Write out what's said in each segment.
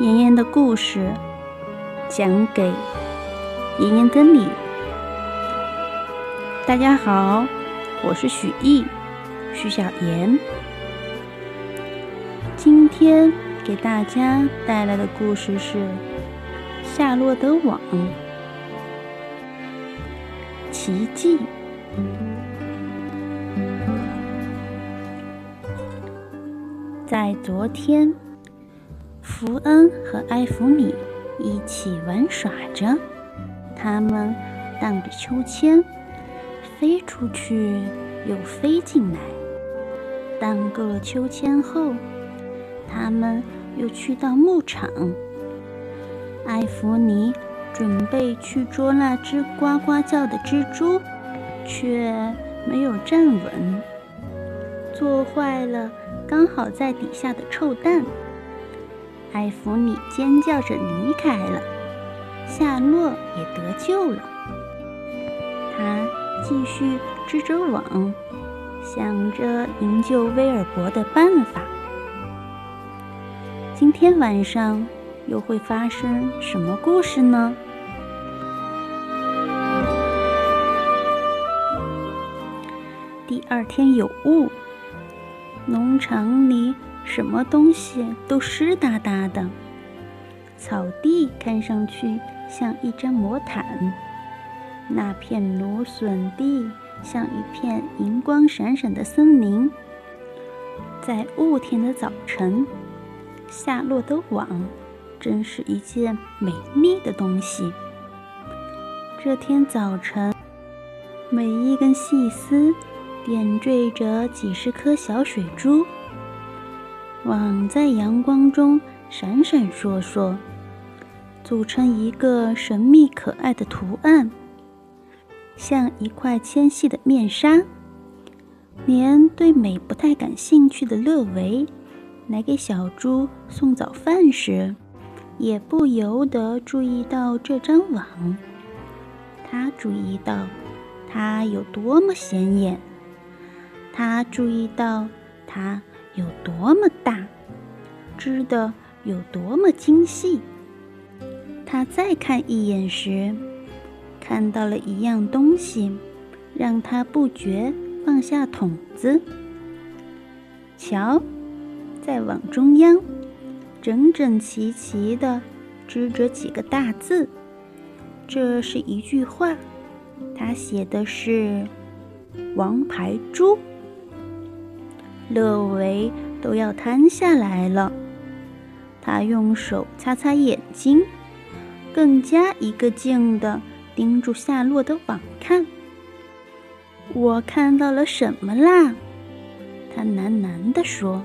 妍妍的故事讲给妍妍跟你。大家好，我是许艺，许小妍。今天给大家带来的故事是《夏洛的网》奇迹。在昨天。福恩和艾弗米一起玩耍着，他们荡着秋千，飞出去又飞进来。荡够了秋千后，他们又去到牧场。艾弗尼准备去捉那只呱呱叫的蜘蛛，却没有站稳，坐坏了刚好在底下的臭蛋。艾弗里尖叫着离开了，夏洛也得救了。他继续织着网，想着营救威尔伯的办法。今天晚上又会发生什么故事呢？第二天有雾，农场里。什么东西都湿哒哒的，草地看上去像一张魔毯，那片芦笋地像一片银光闪闪的森林。在雾天的早晨，下落的网真是一件美丽的东西。这天早晨，每一根细丝点缀着几十颗小水珠。网在阳光中闪闪烁烁，组成一个神秘可爱的图案，像一块纤细的面纱。连对美不太感兴趣的乐维，来给小猪送早饭时，也不由得注意到这张网。他注意到它有多么显眼，他注意到它。有多么大，织的有多么精细。他再看一眼时，看到了一样东西，让他不觉放下桶子。瞧，在网中央，整整齐齐地织着几个大字。这是一句话，他写的是“王牌猪”。乐维都要瘫下来了，他用手擦擦眼睛，更加一个劲地盯住下落的网看。我看到了什么啦？他喃喃地说。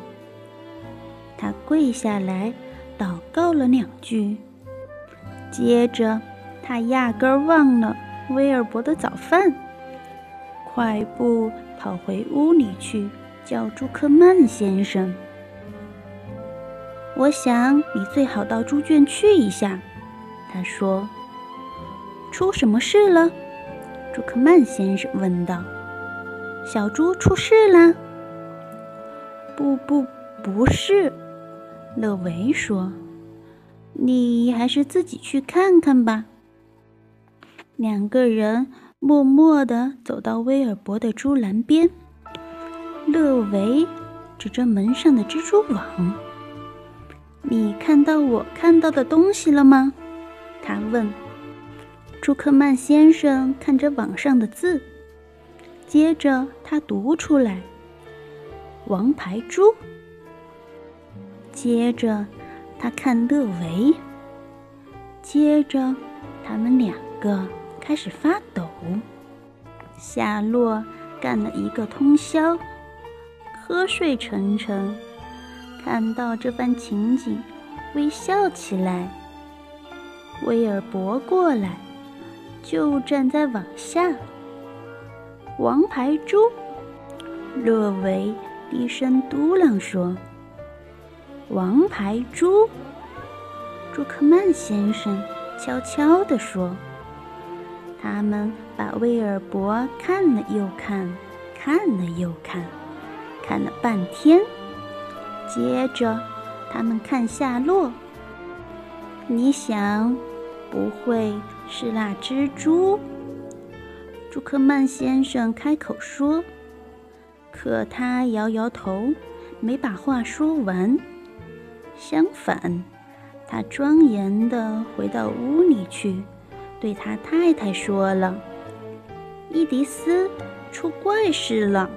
他跪下来祷告了两句，接着他压根儿忘了威尔伯的早饭，快步跑回屋里去。叫朱克曼先生，我想你最好到猪圈去一下。他说：“出什么事了？”朱克曼先生问道。“小猪出事了？”“不不，不是。”乐维说。“你还是自己去看看吧。”两个人默默地走到威尔伯的猪栏边。乐维指着门上的蜘蛛网：“你看到我看到的东西了吗？”他问。朱克曼先生看着网上的字，接着他读出来：“王牌猪。”接着他看乐维，接着他们两个开始发抖。夏洛干了一个通宵。瞌睡沉沉，看到这番情景，微笑起来。威尔伯过来，就站在网下。王牌猪，乐维低声嘟囔说：“王牌猪。”朱克曼先生悄悄地说：“他们把威尔伯看了又看，看了又看。”看了半天，接着他们看夏洛，你想，不会是那蜘蛛？朱克曼先生开口说，可他摇摇头，没把话说完。相反，他庄严地回到屋里去，对他太太说了：“伊迪丝出怪事了。”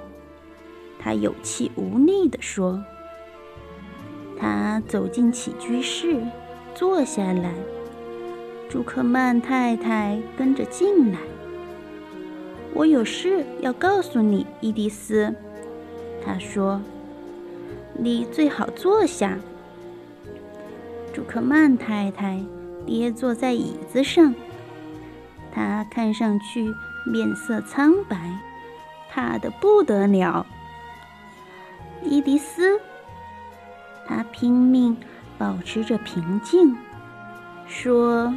他有气无力地说。他走进起居室。坐下来，朱克曼太太跟着进来。我有事要告诉你，伊迪丝。他说：“你最好坐下。”朱克曼太太跌坐在椅子上，她看上去面色苍白，怕得不得了。伊迪丝，他拼命。保持着平静，说：“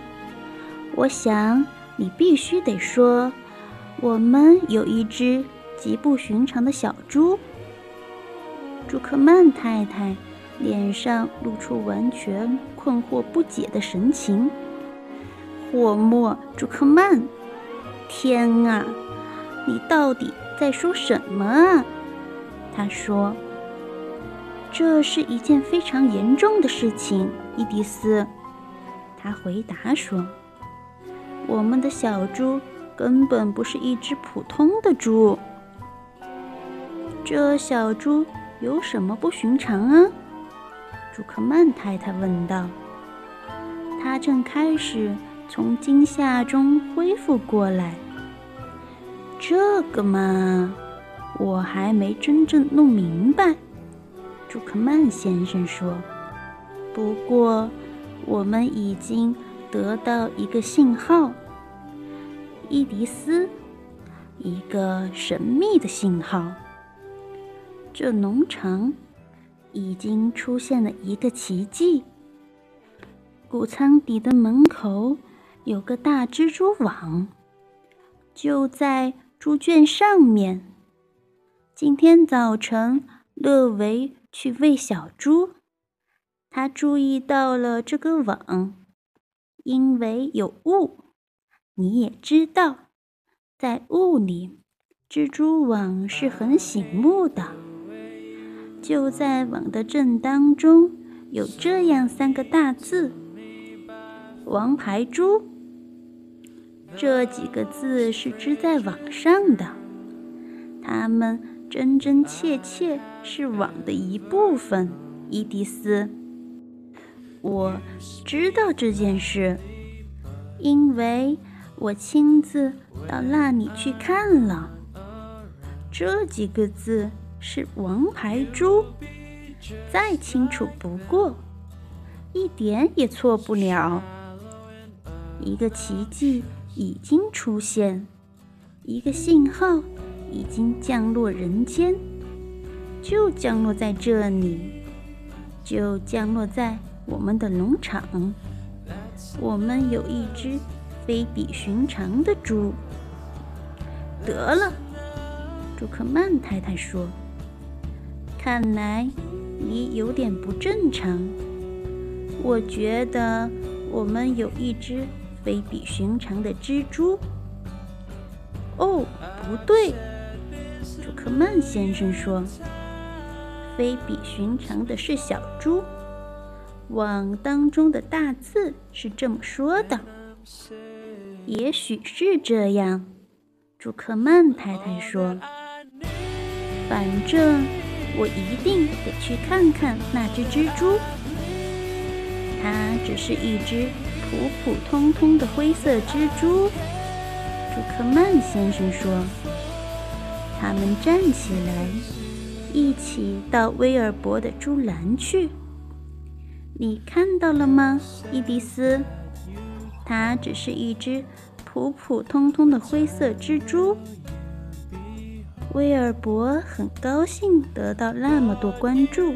我想你必须得说，我们有一只极不寻常的小猪。”朱克曼太太脸上露出完全困惑不解的神情。霍莫·朱克曼，天啊，你到底在说什么啊？他说。这是一件非常严重的事情，伊迪丝。他回答说：“我们的小猪根本不是一只普通的猪。这小猪有什么不寻常啊？”朱克曼太太问道。他正开始从惊吓中恢复过来。这个嘛，我还没真正弄明白。朱克曼先生说：“不过，我们已经得到一个信号，伊迪丝，一个神秘的信号。这农场已经出现了一个奇迹。谷仓底的门口有个大蜘蛛网，就在猪圈上面。今天早晨，勒维。”去喂小猪，他注意到了这个网，因为有雾。你也知道，在雾里，蜘蛛网是很醒目的。就在网的正当中，有这样三个大字：“王牌猪。”这几个字是织在网上的，它们。真真切切是网的一部分，伊迪丝。我知道这件事，因为我亲自到那里去看了。这几个字是“王牌猪”，再清楚不过，一点也错不了。一个奇迹已经出现，一个信号。已经降落人间，就降落在这里，就降落在我们的农场。我们有一只非比寻常的猪。得了，朱克曼太太说：“看来你有点不正常。我觉得我们有一只非比寻常的蜘蛛。”哦，不对。朱克曼先生说：“非比寻常的是小猪。网当中的大字是这么说的。也许是这样。”朱克曼太太说：“反正我一定得去看看那只蜘蛛。它只是一只普普通通的灰色蜘蛛。”朱克曼先生说。他们站起来，一起到威尔伯的猪栏去。你看到了吗，伊迪丝？它只是一只普普通通的灰色蜘蛛。威尔伯很高兴得到那么多关注。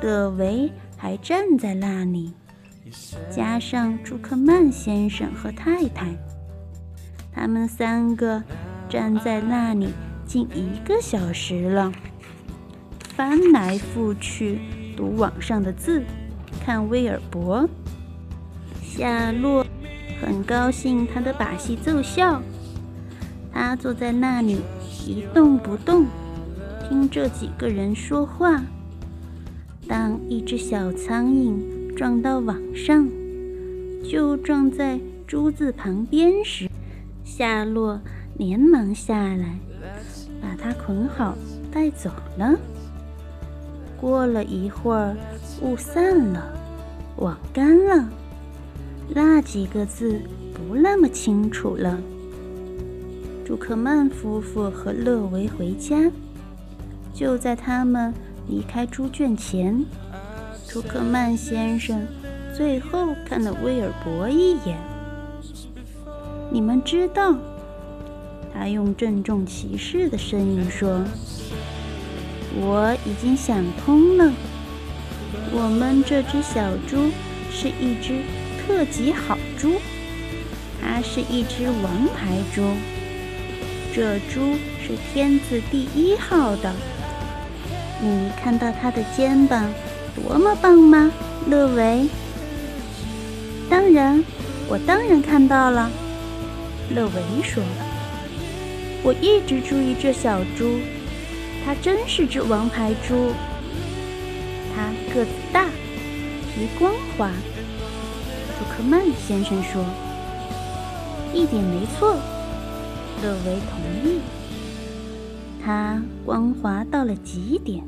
德维还站在那里，加上朱克曼先生和太太，他们三个。站在那里近一个小时了，翻来覆去读网上的字，看威尔伯。夏洛很高兴他的把戏奏效，他坐在那里一动不动，听这几个人说话。当一只小苍蝇撞到网上，就撞在珠子旁边时，夏洛连忙下来，把它捆好带走了。过了一会儿，雾散了，网干了，那几个字不那么清楚了。朱克曼夫妇和勒维回家，就在他们离开猪圈前，朱克曼先生最后看了威尔伯一眼。你们知道，他用郑重其事的声音说。我已经想通了，我们这只小猪是一只特级好猪，它是一只王牌猪。这猪是天字第一号的。你看到它的肩膀多么棒吗，乐维？当然，我当然看到了。乐维说：“我一直注意这小猪。”它真是只王牌猪，它个子大，皮光滑。朱克曼先生说：“一点没错。”乐维同意。它光滑到了极点，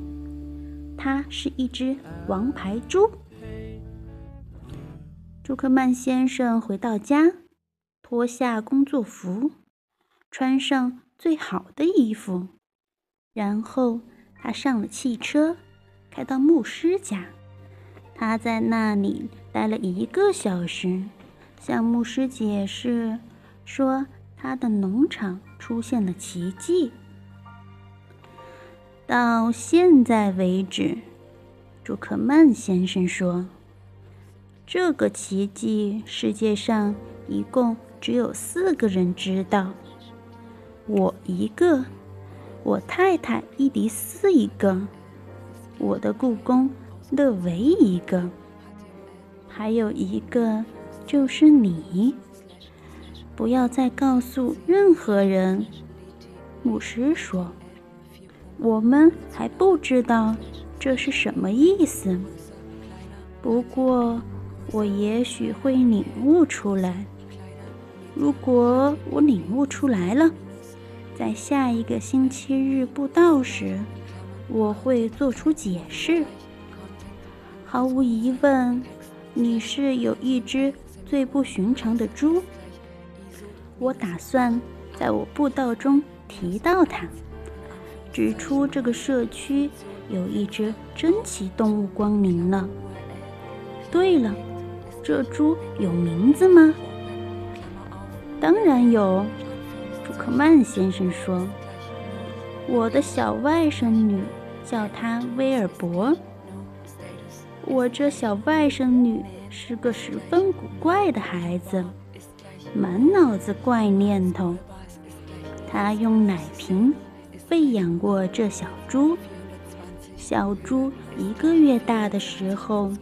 它是一只王牌猪。朱克曼先生回到家，脱下工作服，穿上最好的衣服。然后他上了汽车，开到牧师家。他在那里待了一个小时，向牧师解释说他的农场出现了奇迹。到现在为止，朱克曼先生说，这个奇迹世界上一共只有四个人知道，我一个。我太太伊迪丝一个，我的故宫勒维一个，还有一个就是你。不要再告诉任何人。牧师说：“我们还不知道这是什么意思。不过，我也许会领悟出来。如果我领悟出来了。”在下一个星期日布道时，我会做出解释。毫无疑问，你是有一只最不寻常的猪。我打算在我布道中提到它，指出这个社区有一只珍奇动物光临了。对了，这猪有名字吗？当然有。朱克曼先生说：“我的小外甥女叫她威尔伯。我这小外甥女是个十分古怪的孩子，满脑子怪念头。她用奶瓶喂养过这小猪。小猪一个月大的时候，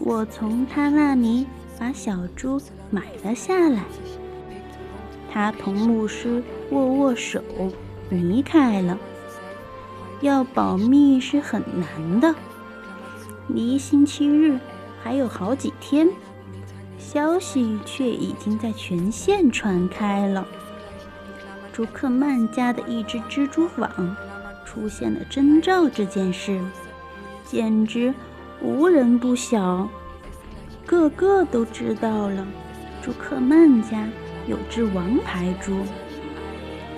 我从她那里把小猪买了下来。”他同牧师握握手，离开了。要保密是很难的。离星期日还有好几天，消息却已经在全县传开了。朱克曼家的一只蜘蛛网出现了征兆，这件事简直无人不晓，个个都知道了。朱克曼家。有只王牌猪，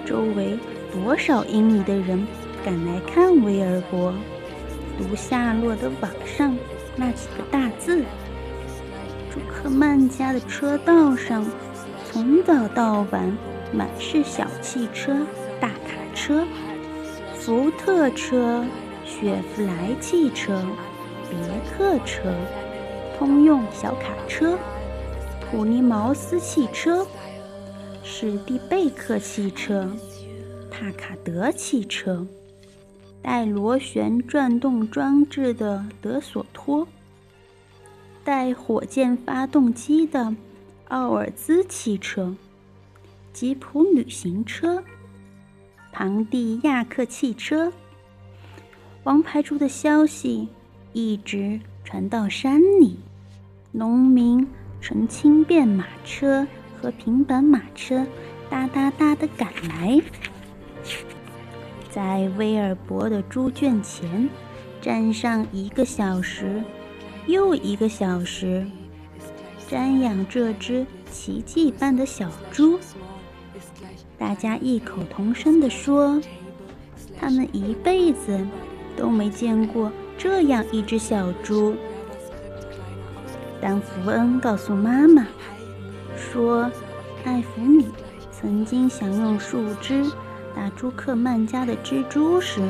周围多少英里的人赶来看威尔伯，读下落的网上那几个大字。朱克曼家的车道上，从早到晚满是小汽车、大卡车、福特车、雪佛莱汽车、别克车、通用小卡车、普利茅斯汽车。史蒂贝克汽车、帕卡德汽车、带螺旋转动装置的德索托、带火箭发动机的奥尔兹汽车、吉普旅行车、庞蒂亚克汽车。王牌猪的消息一直传到山里，农民乘轻便马车和平板马车哒哒哒的赶来，在威尔伯的猪圈前站上一个小时又一个小时，瞻仰这只奇迹般的小猪。大家异口同声地说：“他们一辈子。”都没见过这样一只小猪。当福恩告诉妈妈说艾弗里曾经想用树枝打朱克曼家的蜘蛛时，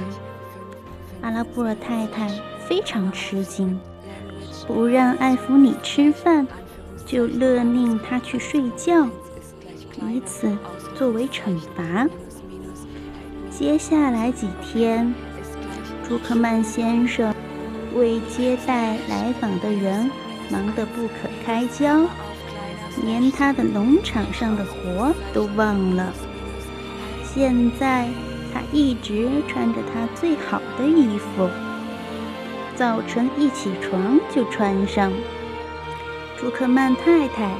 阿拉布尔太太非常吃惊，不让艾弗里吃饭，就勒令他去睡觉，以此作为惩罚。接下来几天。朱克曼先生为接待来访的人忙得不可开交，连他的农场上的活都忘了。现在他一直穿着他最好的衣服，早晨一起床就穿上。朱克曼太太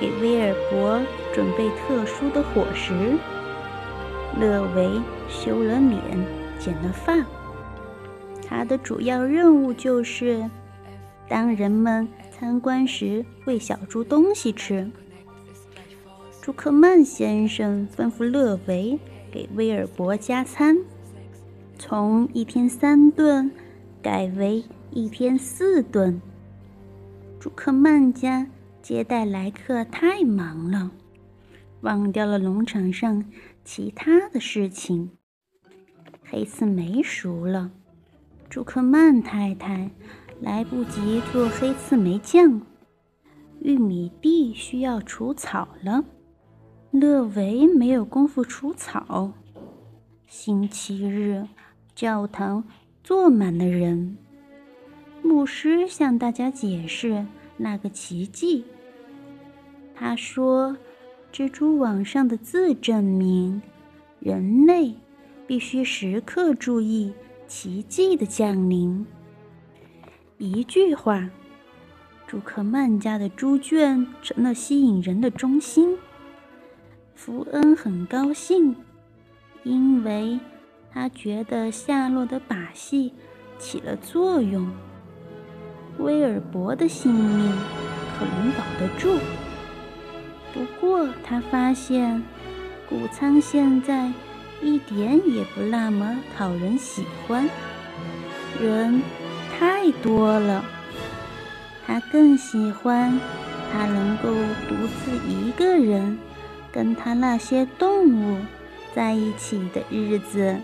给威尔伯准备特殊的伙食，勒维修了脸，剪了发。他的主要任务就是，当人们参观时喂小猪东西吃。朱克曼先生吩咐勒维给威尔伯加餐，从一天三顿改为一天四顿。朱克曼家接待来客太忙了，忘掉了农场上其他的事情。黑刺梅熟了。朱克曼太太来不及做黑刺梅酱，玉米地需要除草了。勒维没有功夫除草。星期日，教堂坐满了人。牧师向大家解释那个奇迹。他说：“蜘蛛网上的字证明，人类必须时刻注意。”奇迹的降临。一句话，朱克曼家的猪圈成了吸引人的中心。福恩很高兴，因为他觉得夏洛的把戏起了作用。威尔伯的性命可能保得住，不过他发现谷仓现在。一点也不那么讨人喜欢，人太多了。他更喜欢他能够独自一个人跟他那些动物在一起的日子。